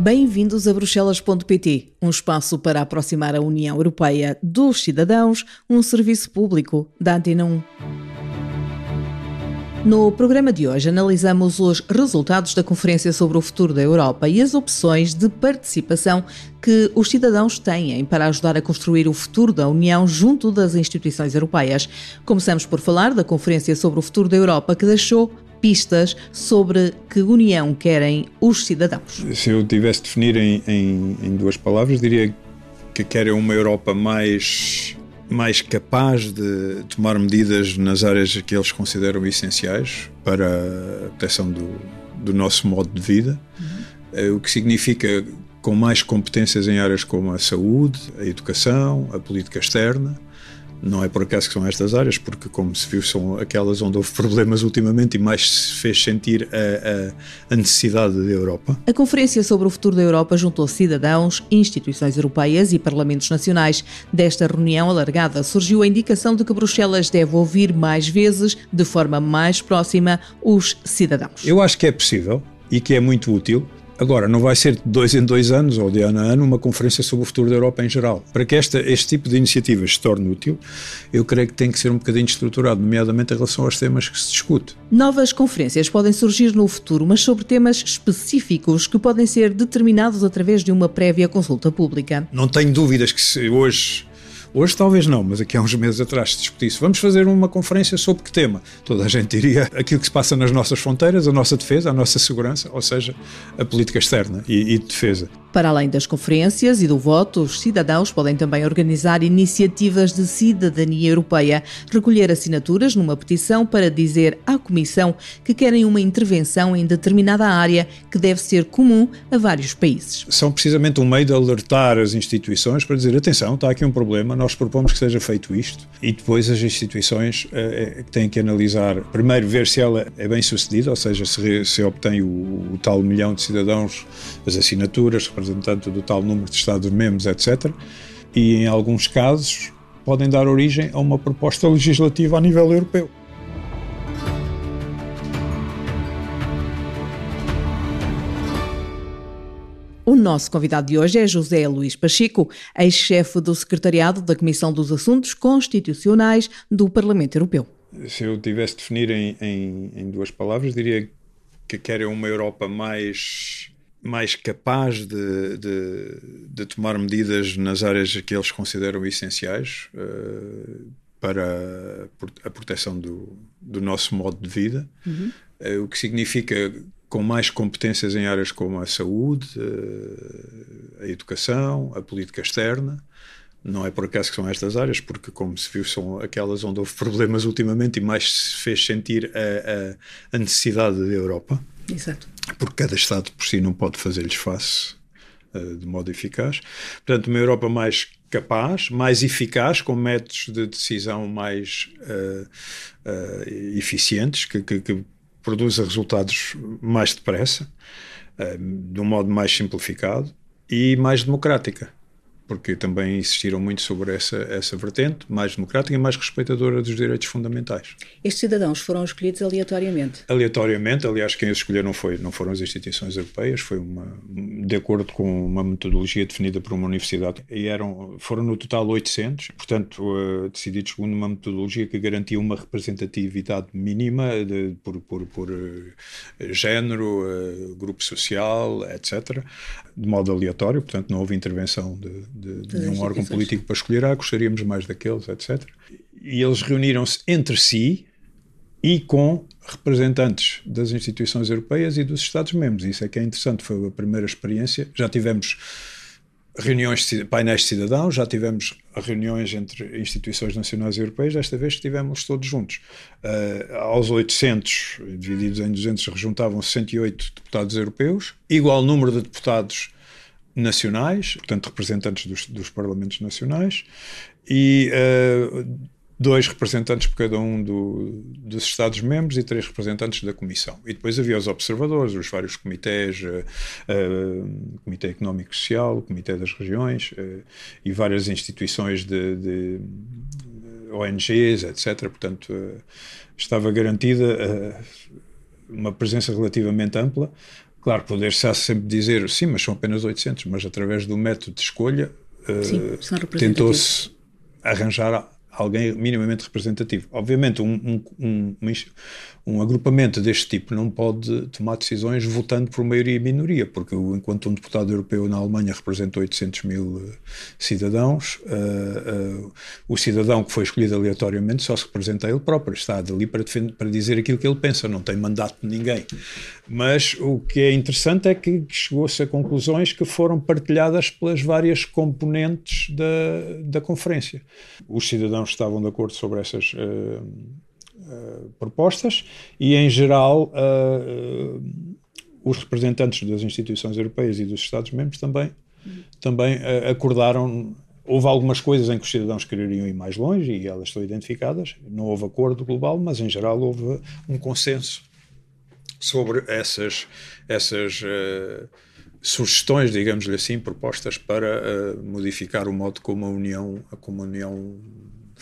Bem-vindos a Bruxelas.pt, um espaço para aproximar a União Europeia dos cidadãos, um serviço público da Antena 1. No programa de hoje analisamos os resultados da Conferência sobre o Futuro da Europa e as opções de participação que os cidadãos têm para ajudar a construir o futuro da União junto das instituições europeias. Começamos por falar da Conferência sobre o Futuro da Europa que deixou pistas sobre que união querem os cidadãos. Se eu tivesse de definir em, em, em duas palavras, diria que querem uma Europa mais mais capaz de tomar medidas nas áreas que eles consideram essenciais para a proteção do, do nosso modo de vida, uhum. o que significa com mais competências em áreas como a saúde, a educação, a política externa, não é por acaso que são estas áreas, porque, como se viu, são aquelas onde houve problemas ultimamente e mais se fez sentir a, a, a necessidade da Europa. A Conferência sobre o Futuro da Europa juntou cidadãos, instituições europeias e parlamentos nacionais. Desta reunião alargada surgiu a indicação de que Bruxelas deve ouvir mais vezes, de forma mais próxima, os cidadãos. Eu acho que é possível e que é muito útil Agora, não vai ser de dois em dois anos ou de ano a ano uma conferência sobre o futuro da Europa em geral. Para que esta, este tipo de iniciativas se torne útil, eu creio que tem que ser um bocadinho estruturado, nomeadamente em relação aos temas que se discute. Novas conferências podem surgir no futuro, mas sobre temas específicos que podem ser determinados através de uma prévia consulta pública. Não tenho dúvidas que se hoje Hoje talvez não, mas aqui há uns meses atrás se discutisse. Vamos fazer uma conferência sobre que tema? Toda a gente diria aquilo que se passa nas nossas fronteiras, a nossa defesa, a nossa segurança, ou seja, a política externa e, e de defesa. Para além das conferências e do voto, os cidadãos podem também organizar iniciativas de cidadania europeia, recolher assinaturas numa petição para dizer à Comissão que querem uma intervenção em determinada área que deve ser comum a vários países. São precisamente um meio de alertar as instituições para dizer: atenção, está aqui um problema, nós propomos que seja feito isto. E depois as instituições uh, têm que analisar, primeiro, ver se ela é bem sucedida, ou seja, se, se obtém o, o tal milhão de cidadãos, as assinaturas, representante do tal número de Estados-membros, etc. E, em alguns casos, podem dar origem a uma proposta legislativa a nível europeu. O nosso convidado de hoje é José Luís Pacheco, ex-chefe do Secretariado da Comissão dos Assuntos Constitucionais do Parlamento Europeu. Se eu tivesse de definir em, em, em duas palavras, diria que quer uma Europa mais mais capaz de, de, de, tomar medidas nas áreas que eles consideram essenciais uh, para a proteção do, do, nosso modo de vida, uhum. uh, o que significa com mais competências em áreas como a saúde, uh, a educação, a política externa. Não é por acaso que são estas áreas, porque, como se viu, são aquelas onde houve problemas ultimamente e mais se fez sentir a, a, a necessidade da Europa. Exato. Porque cada Estado por si não pode fazer-lhes face uh, de modo eficaz. Portanto, uma Europa mais capaz, mais eficaz, com métodos de decisão mais uh, uh, eficientes, que, que, que produza resultados mais depressa, de um modo mais simplificado e mais democrática porque também insistiram muito sobre essa, essa vertente, mais democrática e mais respeitadora dos direitos fundamentais. Estes cidadãos foram escolhidos aleatoriamente? Aleatoriamente, aliás, quem os escolheu não, foi, não foram as instituições europeias, foi uma, de acordo com uma metodologia definida por uma universidade, e eram, foram no total 800, portanto, uh, decididos segundo uma metodologia que garantia uma representatividade mínima de, por, por, por uh, género, uh, grupo social, etc., de modo aleatório, portanto, não houve intervenção de de, de nenhum órgão político para escolher, ah, gostaríamos mais daqueles, etc. E eles reuniram-se entre si e com representantes das instituições europeias e dos Estados-membros. Isso é que é interessante, foi a primeira experiência. Já tivemos reuniões, de painéis de cidadãos, já tivemos reuniões entre instituições nacionais e europeias, desta vez estivemos todos juntos. Uh, aos 800, divididos em 200, rejuntavam 68 deputados europeus, igual número de deputados nacionais, portanto representantes dos, dos parlamentos nacionais, e uh, dois representantes por cada um do, dos Estados-membros e três representantes da Comissão. E depois havia os observadores, os vários comitês, uh, uh, Comitê Económico e Social, Comitê das Regiões uh, e várias instituições de, de ONGs, etc. Portanto, estava garantida uma presença relativamente ampla Claro, poder-se sempre dizer, sim, mas são apenas 800, mas através do método de escolha uh, tentou-se arranjar alguém minimamente representativo. Obviamente, um, um, um, um, agrupamento deste tipo não pode tomar decisões votando por maioria e minoria, porque enquanto um deputado europeu na Alemanha representa 800 mil uh, cidadãos, uh, uh, o cidadão que foi escolhido aleatoriamente só se representa ele próprio, está ali para, defender, para dizer aquilo que ele pensa, não tem mandato de ninguém. Mas o que é interessante é que chegou-se a conclusões que foram partilhadas pelas várias componentes da, da conferência. Os cidadãos estavam de acordo sobre essas uh, uh, propostas e, em geral, uh, os representantes das instituições europeias e dos Estados-membros também, também acordaram. Houve algumas coisas em que os cidadãos queriam ir mais longe e elas estão identificadas. Não houve acordo global, mas, em geral, houve um consenso sobre essas, essas uh, sugestões, digamos-lhe assim, propostas para uh, modificar o modo como a União, como a União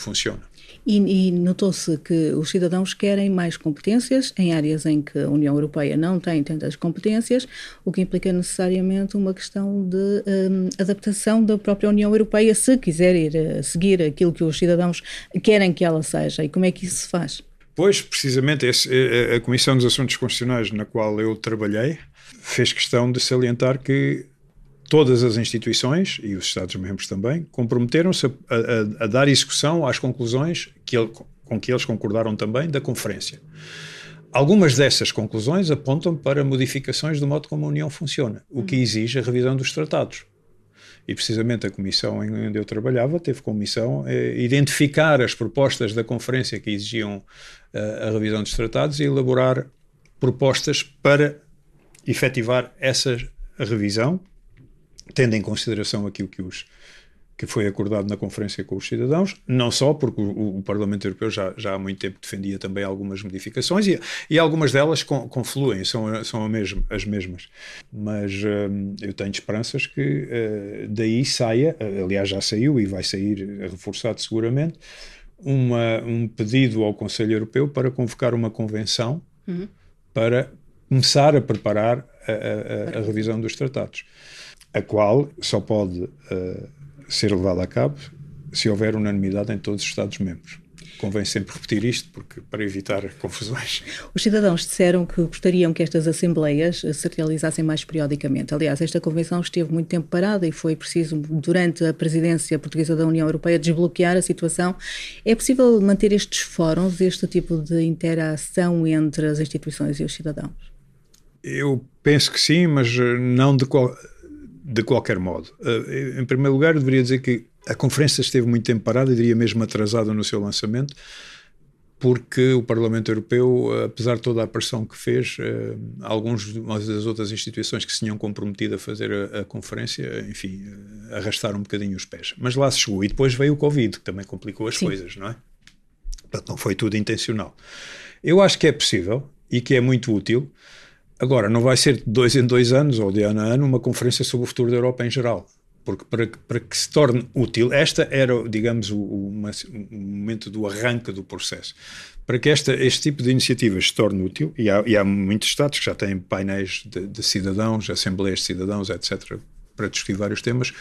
funciona. E, e notou-se que os cidadãos querem mais competências em áreas em que a União Europeia não tem tantas competências, o que implica necessariamente uma questão de um, adaptação da própria União Europeia, se quiser ir uh, seguir aquilo que os cidadãos querem que ela seja. E como é que isso se faz? Pois, precisamente, esse, a, a Comissão dos Assuntos Constitucionais na qual eu trabalhei fez questão de salientar que todas as instituições e os Estados-membros também comprometeram-se a, a, a, dar execução às conclusões que ele, com que eles concordaram também da Conferência. Algumas dessas conclusões apontam para modificações do modo como a União funciona, o que exige a revisão dos tratados. E precisamente a comissão em onde eu trabalhava teve como missão eh, identificar as propostas da conferência que exigiam eh, a revisão dos tratados e elaborar propostas para efetivar essa revisão, tendo em consideração aquilo que os que foi acordado na conferência com os cidadãos, não só porque o, o Parlamento Europeu já, já, há muito tempo defendia também algumas modificações e, e algumas delas con, confluem, são, são mesma, as mesmas. Mas hum, eu tenho esperanças que uh, daí saia, aliás já saiu e vai sair reforçado seguramente, uma, um pedido ao Conselho Europeu para convocar uma convenção uhum. para começar a preparar a, a, a, revisão dos tratados, a qual só pode uh, ser levada a cabo se houver unanimidade em todos os Estados-membros. Convém sempre repetir isto porque, para evitar confusões. Os cidadãos disseram que gostariam que estas assembleias se realizassem mais periodicamente. Aliás, esta convenção esteve muito tempo parada e foi preciso, durante a presidência portuguesa da União Europeia, desbloquear a situação. É possível manter estes fóruns, este tipo de interação entre as instituições e os cidadãos? Eu penso que sim, mas não de qual de qualquer modo. Uh, em primeiro lugar, eu deveria dizer que a conferência esteve muito tempo parada, eu diria mesmo atrasada no seu lançamento, porque o Parlamento Europeu, apesar de toda a pressão que fez, uh, alguns das outras instituições que se tinham comprometido a fazer a, a conferência, enfim, arrastaram um bocadinho os pés. Mas lá se chegou. E depois veio o Covid, que também complicou as Sim. coisas, não é? Portanto, não foi tudo intencional. Eu acho que é possível e que é muito útil Agora, não vai ser de dois em dois anos ou de ano a ano uma conferência sobre o futuro da Europa em geral. Porque para, para que se torne útil, esta era, digamos, o, o, o momento do arranque do processo. Para que esta, este tipo de iniciativas se torne útil, e há, e há muitos Estados que já têm painéis de, de cidadãos, assembleias de cidadãos, etc., para discutir vários temas,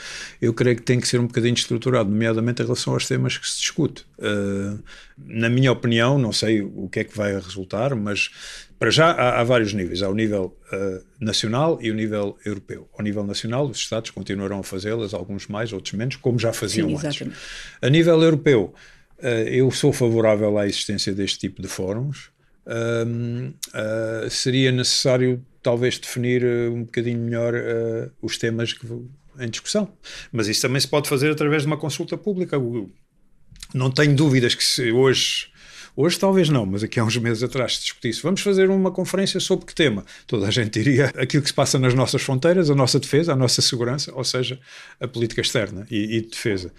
eu creio que tem que ser um bocadinho estruturado, nomeadamente em relação aos temas que se discute. Uh, na minha opinião, não sei o que é que vai resultar, mas para já há, há vários níveis. Há o nível uh, nacional e o nível europeu. Ao nível nacional, os Estados continuarão a fazê-las, alguns mais, outros menos, como já faziam Sim, antes. A nível europeu, uh, eu sou favorável à existência deste tipo de fóruns. seria necessário talvez definir uh, um bocadinho melhor uh, os temas que, em discussão. Mas isso também se pode fazer através de uma consulta pública. Não tenho dúvidas que se hoje. Hoje talvez não, mas aqui há uns meses atrás se discutisse. Vamos fazer uma conferência sobre que tema? Toda a gente diria aquilo que se passa nas nossas fronteiras, a nossa defesa, a nossa segurança, ou seja, a política externa e, e de defesa.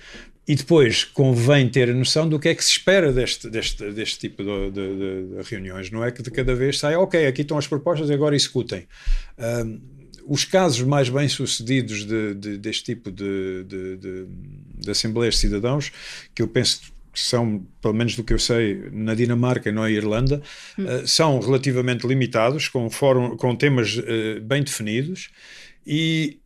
E depois convém ter a noção do que é que se espera deste, deste, deste tipo de, de, de reuniões. Não é que de cada vez saia, ok, aqui estão as propostas e agora executem. Um, os casos mais bem sucedidos de, de, deste tipo de, de, de, Assembleias de Cidadãos, que eu penso que são, pelo menos do que eu sei, na Dinamarca e na Irlanda, hum. uh, são relativamente limitados, com, fórum, com temas uh, bem definidos, e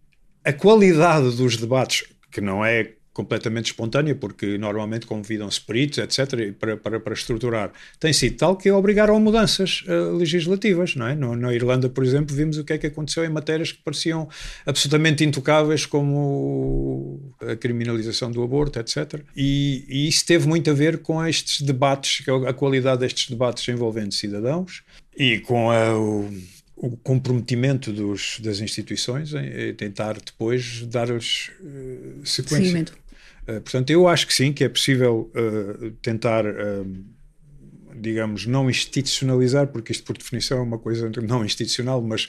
a qualidade dos debates, que não é completamente espontânea, porque normalmente convidam-se peritos, etc., para, para, para estruturar, tem sido tal que obrigaram a mudanças uh, legislativas, não é? No, na Irlanda, por exemplo, vimos o que é que aconteceu em matérias que pareciam absolutamente intocáveis, como a criminalização do aborto, etc. E, e isso teve muito a ver com estes debates, a qualidade destes debates envolvendo cidadãos e com a, o, o comprometimento dos, das instituições em, tentar depois dar-lhes uh, sequência. Seguimento. Uh, portanto, eu acho que sim, que é possível uh, tentar, digamos, não institucionalizar, porque isto por definição é uma coisa não institucional, mas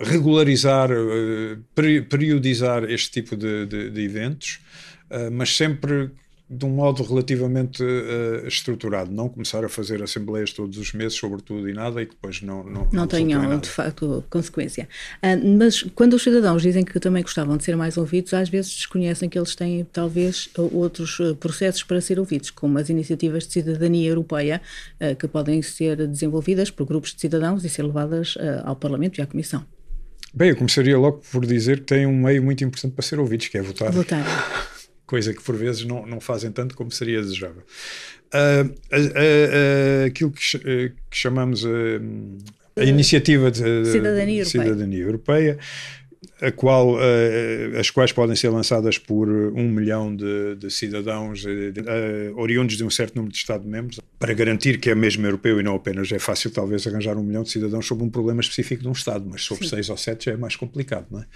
regularizar, periodizar este tipo de, de, de eventos, mas sempre de um modo relativamente uh, estruturado, não começar a fazer assembleias todos os meses sobre tudo e nada e depois não não, não, não tenham de facto consequência. Uh, mas quando os cidadãos dizem que também gostavam de ser mais ouvidos, às vezes desconhecem que eles têm talvez outros eh, processos para ser ouvidos, como as iniciativas de cidadania europeia uh, que podem ser desenvolvidas por grupos de cidadãos e ser levadas ao Parlamento e à Comissão. Bem, eu começaria logo por dizer que tem um meio muito importante para ser ouvidos, que é votar. Votar. Coisa que por vezes não, não fazem tanto como seria desejável. Uh, uh, uh, aquilo que, que chamamos a iniciativa de cidadania, cidadania europeia. europeia a qual, as quais podem ser lançadas por um milhão de, de cidadãos uh, oriundos de um certo número de Estados-membros, para garantir que é mesmo europeu e não apenas é fácil, talvez, arranjar um milhão de cidadãos sobre um problema específico de um Estado, mas sobre Sim. seis ou sete já é mais complicado, não é?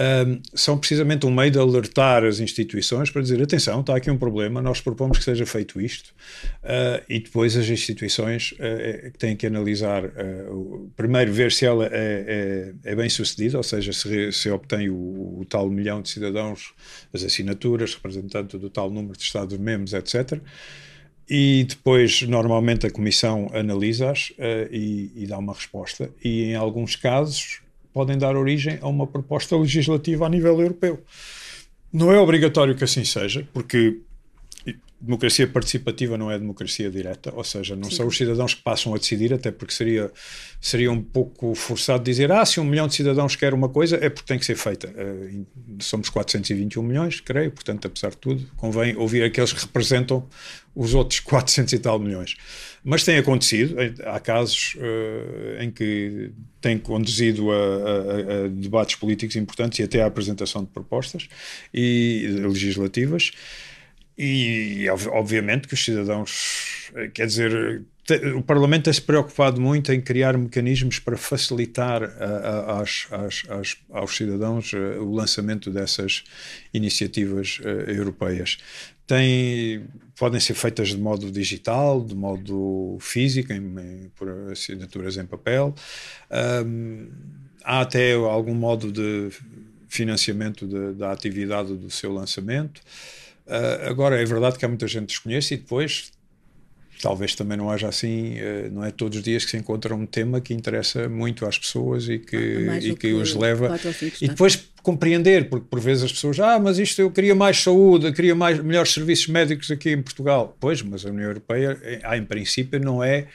Um, são precisamente um meio de alertar as instituições para dizer: atenção, está aqui um problema, nós propomos que seja feito isto, uh, e depois as instituições uh, têm que analisar, uh, primeiro, ver se ela é, é, é bem sucedida, ou seja, se, se obtém o, o, tal milhão de cidadãos, as assinaturas, representante do tal número de Estados-membros, etc. E depois, normalmente, a Comissão analisa-as e, e dá uma resposta, e em alguns casos podem dar origem a uma proposta legislativa a nível europeu. Não é obrigatório que assim seja, porque democracia participativa não é democracia direta, ou seja, não Sim. são os cidadãos que passam a decidir, até porque seria, seria um pouco forçado dizer, ah, se um milhão de cidadãos quer uma coisa, é porque tem que ser feita. Uh, somos 421 milhões, creio, portanto, apesar de tudo, convém ouvir aqueles que representam os outros 400 e tal milhões. Mas tem acontecido, há casos uh, em que tem conduzido a, a, a, debates políticos importantes e até à apresentação de propostas e legislativas e, obviamente, que os cidadãos, eh, quer dizer, o Parlamento tem-se preocupado muito em criar mecanismos para facilitar a, a, aos cidadãos eh, o lançamento dessas iniciativas europeias. Tem, podem ser feitas de modo digital, de modo físico, em, em, por assinaturas em papel. Há até algum modo de financiamento de, da atividade do seu lançamento. Uh, agora, é verdade que há muita gente que desconhece e depois talvez também não haja assim, uh, não é todos os dias que se encontra um tema que interessa muito às pessoas e que, e que, que os leva. E depois compreender, porque por vezes as pessoas, ah, mas isto eu queria mais saúde, eu queria mais, melhores serviços médicos aqui em Portugal. Pois, mas a União Europeia, em princípio, não é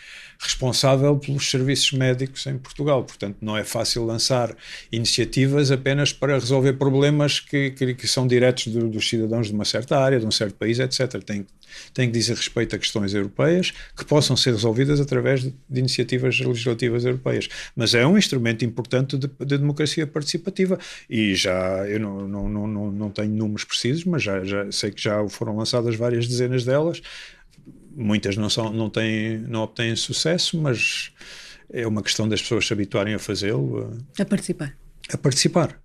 responsável pelos serviços médicos em Portugal. Portanto, não é fácil lançar iniciativas apenas para resolver problemas que, que, que são diretos do, dos cidadãos de uma certa área, de um certo país, etc. Tem, tem que dizer respeito a questões europeias que possam ser resolvidas através de, de iniciativas legislativas europeias. Mas é um instrumento importante de, de democracia participativa e já eu não, não, não, não tenho números precisos, mas já, já sei que já foram lançadas várias dezenas delas muitas não, são, não, têm, não obtêm sucesso, mas é uma questão das pessoas se habituarem a fazê-lo. A participar. A participar.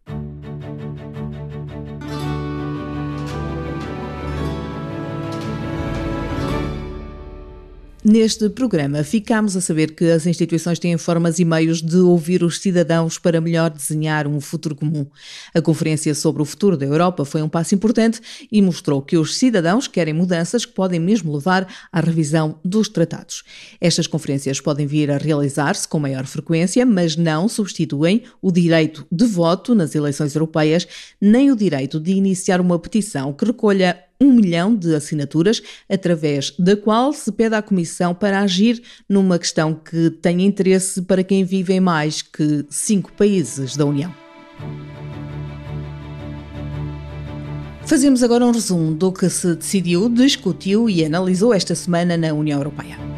Neste programa, ficamos a saber que as instituições têm formas e meios de ouvir os cidadãos para melhor desenhar um futuro comum. A Conferência sobre o Futuro da Europa foi um passo importante e mostrou que os cidadãos querem mudanças que podem mesmo levar à revisão dos tratados. Estas conferências podem vir a realizar-se com maior frequência, mas não substituem o direito de voto nas eleições europeias, nem o direito de iniciar uma petição que recolha um milhão de assinaturas, através da qual se pede à Comissão para agir numa questão que tem interesse para quem vive em mais que cinco países da União. Fazemos agora um resumo do que se decidiu, discutiu e analisou esta semana na União Europeia.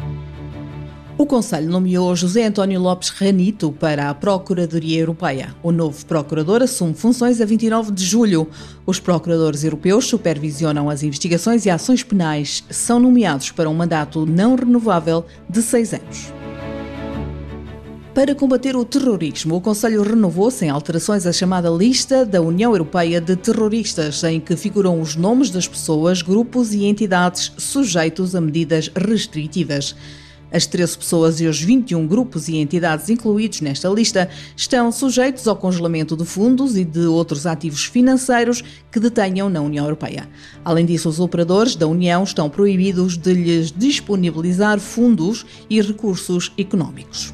O Conselho nomeou José António Lopes Ranito para a Procuradoria Europeia. O novo procurador assume funções a 29 de julho. Os procuradores europeus supervisionam as investigações e ações penais. São nomeados para um mandato não renovável de seis anos. Para combater o terrorismo, o Conselho renovou sem alterações a chamada lista da União Europeia de terroristas, em que figuram os nomes das pessoas, grupos e entidades sujeitos a medidas restritivas. As 13 pessoas e os 21 grupos e entidades incluídos nesta lista estão sujeitos ao congelamento de fundos e de outros ativos financeiros que detenham na União Europeia. Além disso, os operadores da União estão proibidos de lhes disponibilizar fundos e recursos económicos.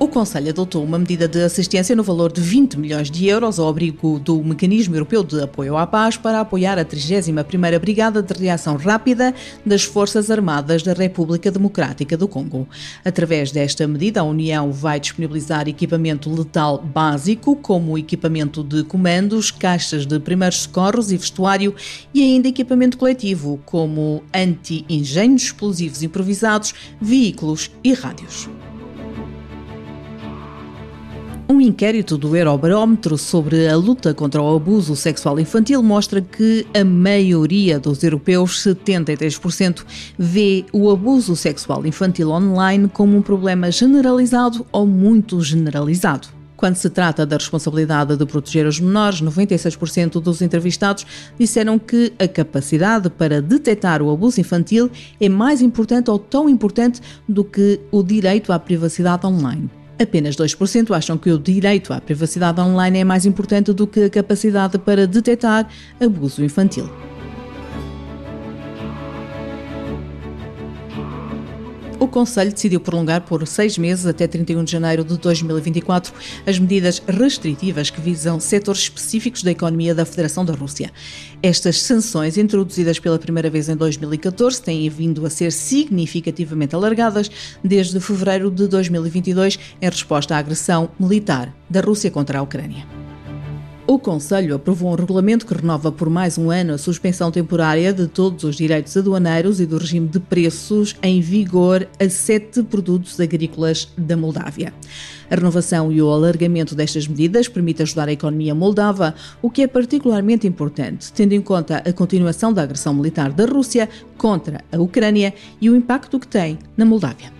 O Conselho adotou uma medida de assistência no valor de 20 milhões de euros ao abrigo do Mecanismo Europeu de Apoio à Paz para apoiar a 31ª Brigada de Reação Rápida das Forças Armadas da República Democrática do Congo. Através desta medida, a União vai disponibilizar equipamento letal básico, como equipamento de comandos, caixas de primeiros socorros e vestuário, e ainda equipamento coletivo, como anti-engenhos explosivos improvisados, veículos e rádios. Um inquérito do Eurobarómetro sobre a luta contra o abuso sexual infantil mostra que a maioria dos europeus, 73%, vê o abuso sexual infantil online como um problema generalizado ou muito generalizado. Quando se trata da responsabilidade de proteger os menores, 96% dos entrevistados disseram que a capacidade para detectar o abuso infantil é mais importante ou tão importante do que o direito à privacidade online. Apenas 2% acham que o direito à privacidade online é mais importante do que a capacidade para detectar abuso infantil. O Conselho decidiu prolongar por seis meses, até 31 de janeiro de 2024, as medidas restritivas que visam setores específicos da economia da Federação da Rússia. Estas sanções, introduzidas pela primeira vez em 2014, têm vindo a ser significativamente alargadas desde fevereiro de 2022, em resposta à agressão militar da Rússia contra a Ucrânia. O Conselho aprovou um regulamento que renova por mais um ano a suspensão temporária de todos os direitos aduaneiros e do regime de preços em vigor a sete produtos agrícolas da Moldávia. A renovação e o alargamento destas medidas permite ajudar a economia moldava, o que é particularmente importante, tendo em conta a continuação da agressão militar da Rússia contra a Ucrânia e o impacto que tem na Moldávia.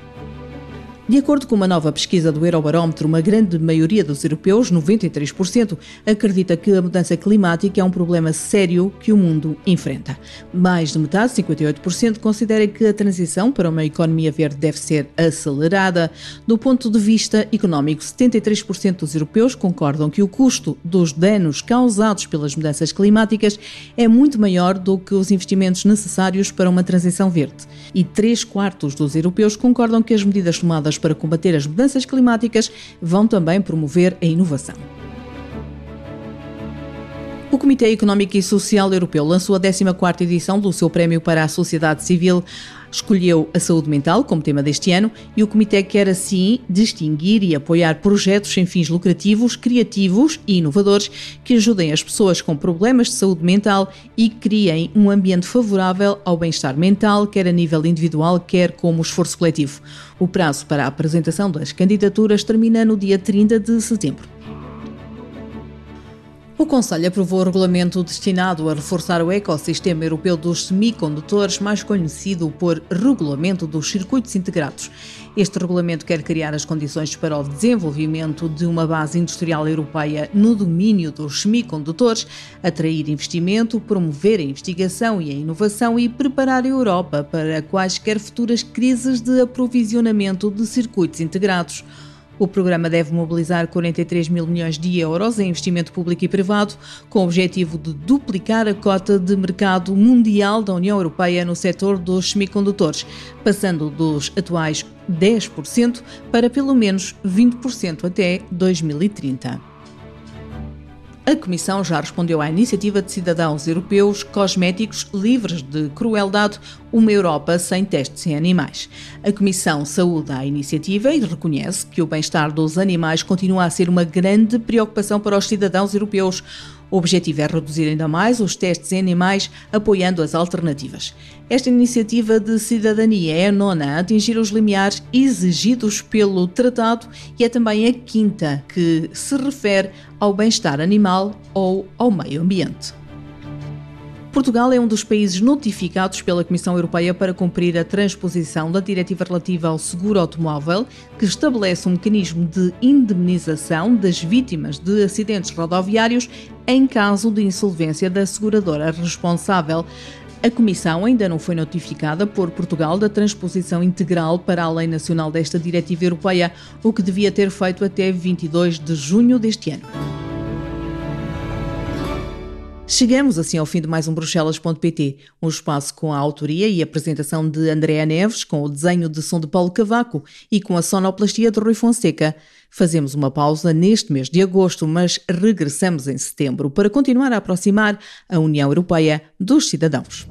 De acordo com uma nova pesquisa do Eurobarómetro, uma grande maioria dos europeus, 93%, acredita que a mudança climática é um problema sério que o mundo enfrenta. Mais de metade, 58%, considera que a transição para uma economia verde deve ser acelerada. Do ponto de vista económico, 73% dos europeus concordam que o custo dos danos causados pelas mudanças climáticas é muito maior do que os investimentos necessários para uma transição verde. E 3 quartos dos europeus concordam que as medidas tomadas para combater as mudanças climáticas vão também promover a inovação. O Comitê Económico e Social Europeu lançou a 14ª edição do seu Prémio para a Sociedade Civil. Escolheu a saúde mental como tema deste ano e o Comitê quer assim distinguir e apoiar projetos sem fins lucrativos, criativos e inovadores que ajudem as pessoas com problemas de saúde mental e criem um ambiente favorável ao bem-estar mental, quer a nível individual, quer como esforço coletivo. O prazo para a apresentação das candidaturas termina no dia 30 de setembro. O Conselho aprovou o regulamento destinado a reforçar o ecossistema europeu dos semicondutores, mais conhecido por Regulamento dos Circuitos Integrados. Este regulamento quer criar as condições para o desenvolvimento de uma base industrial europeia no domínio dos semicondutores, atrair investimento, promover a investigação e a inovação e preparar a Europa para quaisquer futuras crises de aprovisionamento de circuitos integrados. O programa deve mobilizar 43 mil milhões de euros em investimento público e privado, com o objetivo de duplicar a cota de mercado mundial da União Europeia no setor dos semicondutores, passando dos atuais 10% para pelo menos 20% até 2030. A Comissão já respondeu à iniciativa de cidadãos europeus cosméticos livres de crueldade, uma Europa sem testes em animais. A Comissão saúda a iniciativa e reconhece que o bem-estar dos animais continua a ser uma grande preocupação para os cidadãos europeus. O objetivo é reduzir ainda mais os testes em animais, apoiando as alternativas. Esta iniciativa de cidadania é a nona a atingir os limiares exigidos pelo tratado e é também a quinta que se refere ao bem-estar animal ou ao meio ambiente. Portugal é um dos países notificados pela Comissão Europeia para cumprir a transposição da diretiva relativa ao seguro automóvel, que estabelece um mecanismo de indemnização das vítimas de acidentes rodoviários em caso de insolvência da seguradora responsável. A Comissão ainda não foi notificada por Portugal da transposição integral para a lei nacional desta diretiva europeia, o que devia ter feito até 22 de junho deste ano. Chegamos assim ao fim de mais um Bruxelas.pt, um espaço com a autoria e apresentação de Andréa Neves, com o desenho de som de Paulo Cavaco e com a sonoplastia de Rui Fonseca. Fazemos uma pausa neste mês de agosto, mas regressamos em setembro para continuar a aproximar a União Europeia dos cidadãos.